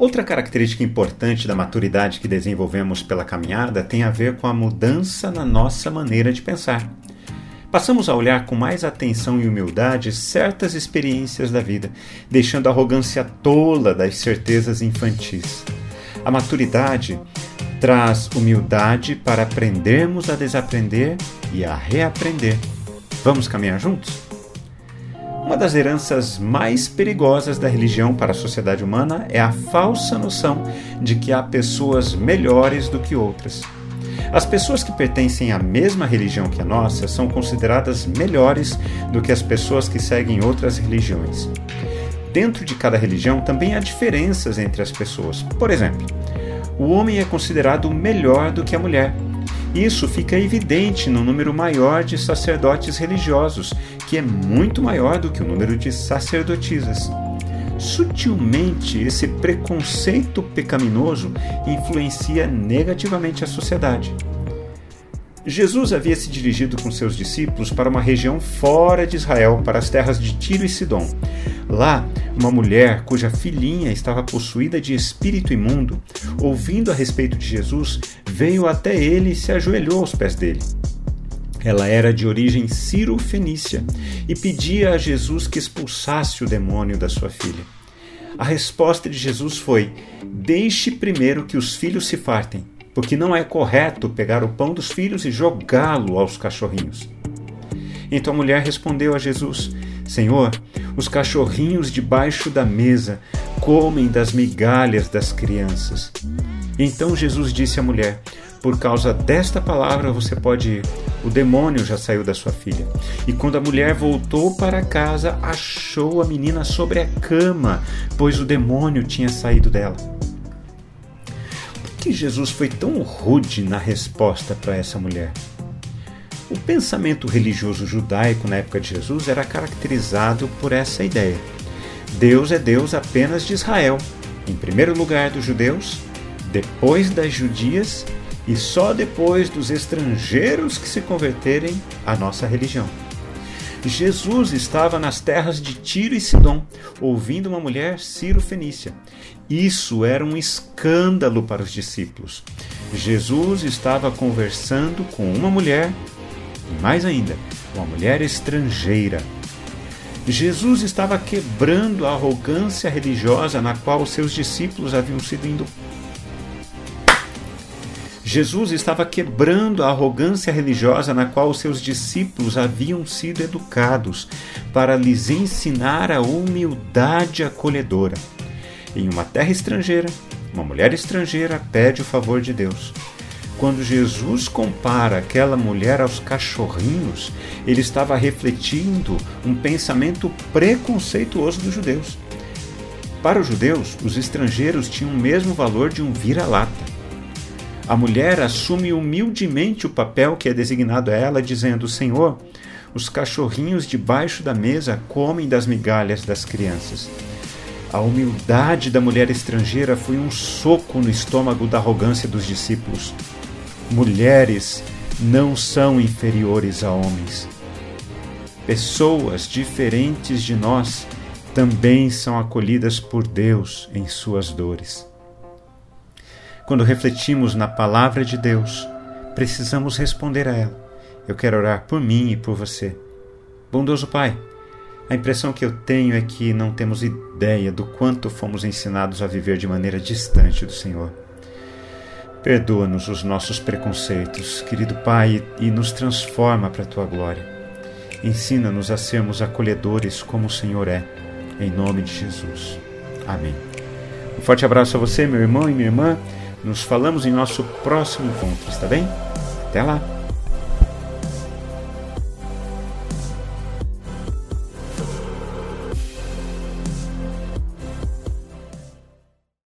Outra característica importante da maturidade que desenvolvemos pela caminhada tem a ver com a mudança na nossa maneira de pensar. Passamos a olhar com mais atenção e humildade certas experiências da vida, deixando a arrogância tola das certezas infantis. A maturidade traz humildade para aprendermos a desaprender e a reaprender. Vamos caminhar juntos? Uma das heranças mais perigosas da religião para a sociedade humana é a falsa noção de que há pessoas melhores do que outras. As pessoas que pertencem à mesma religião que a nossa são consideradas melhores do que as pessoas que seguem outras religiões. Dentro de cada religião também há diferenças entre as pessoas. Por exemplo, o homem é considerado melhor do que a mulher, isso fica evidente no número maior de sacerdotes religiosos, que é muito maior do que o número de sacerdotisas. Sutilmente, esse preconceito pecaminoso influencia negativamente a sociedade. Jesus havia se dirigido com seus discípulos para uma região fora de Israel, para as terras de Tiro e Sidom. Lá, uma mulher cuja filhinha estava possuída de espírito imundo, ouvindo a respeito de Jesus, veio até ele e se ajoelhou aos pés dele. Ela era de origem ciro-fenícia e pedia a Jesus que expulsasse o demônio da sua filha. A resposta de Jesus foi: Deixe primeiro que os filhos se fartem porque não é correto pegar o pão dos filhos e jogá-lo aos cachorrinhos. Então a mulher respondeu a Jesus: Senhor, os cachorrinhos debaixo da mesa comem das migalhas das crianças. Então Jesus disse à mulher: Por causa desta palavra você pode ir. O demônio já saiu da sua filha. E quando a mulher voltou para casa, achou a menina sobre a cama, pois o demônio tinha saído dela que Jesus foi tão rude na resposta para essa mulher? O pensamento religioso judaico na época de Jesus era caracterizado por essa ideia. Deus é Deus apenas de Israel, em primeiro lugar dos judeus, depois das judias e só depois dos estrangeiros que se converterem à nossa religião. Jesus estava nas terras de Tiro e Sidom, ouvindo uma mulher Ciro-Fenícia. Isso era um escândalo para os discípulos. Jesus estava conversando com uma mulher, e mais ainda, uma mulher estrangeira. Jesus estava quebrando a arrogância religiosa na qual seus discípulos haviam sido Jesus estava quebrando a arrogância religiosa na qual seus discípulos haviam sido educados para lhes ensinar a humildade acolhedora. Em uma terra estrangeira, uma mulher estrangeira pede o favor de Deus. Quando Jesus compara aquela mulher aos cachorrinhos, ele estava refletindo um pensamento preconceituoso dos judeus. Para os judeus, os estrangeiros tinham o mesmo valor de um vira-lata. A mulher assume humildemente o papel que é designado a ela, dizendo: Senhor, os cachorrinhos debaixo da mesa comem das migalhas das crianças. A humildade da mulher estrangeira foi um soco no estômago da arrogância dos discípulos. Mulheres não são inferiores a homens. Pessoas diferentes de nós também são acolhidas por Deus em suas dores. Quando refletimos na palavra de Deus, precisamos responder a ela. Eu quero orar por mim e por você. Bondoso Pai, a impressão que eu tenho é que não temos ideia do quanto fomos ensinados a viver de maneira distante do Senhor. Perdoa-nos os nossos preconceitos, querido Pai, e nos transforma para a tua glória. Ensina-nos a sermos acolhedores como o Senhor é, em nome de Jesus. Amém. Um forte abraço a você, meu irmão e minha irmã. Nos falamos em nosso próximo encontro, está bem? Até lá!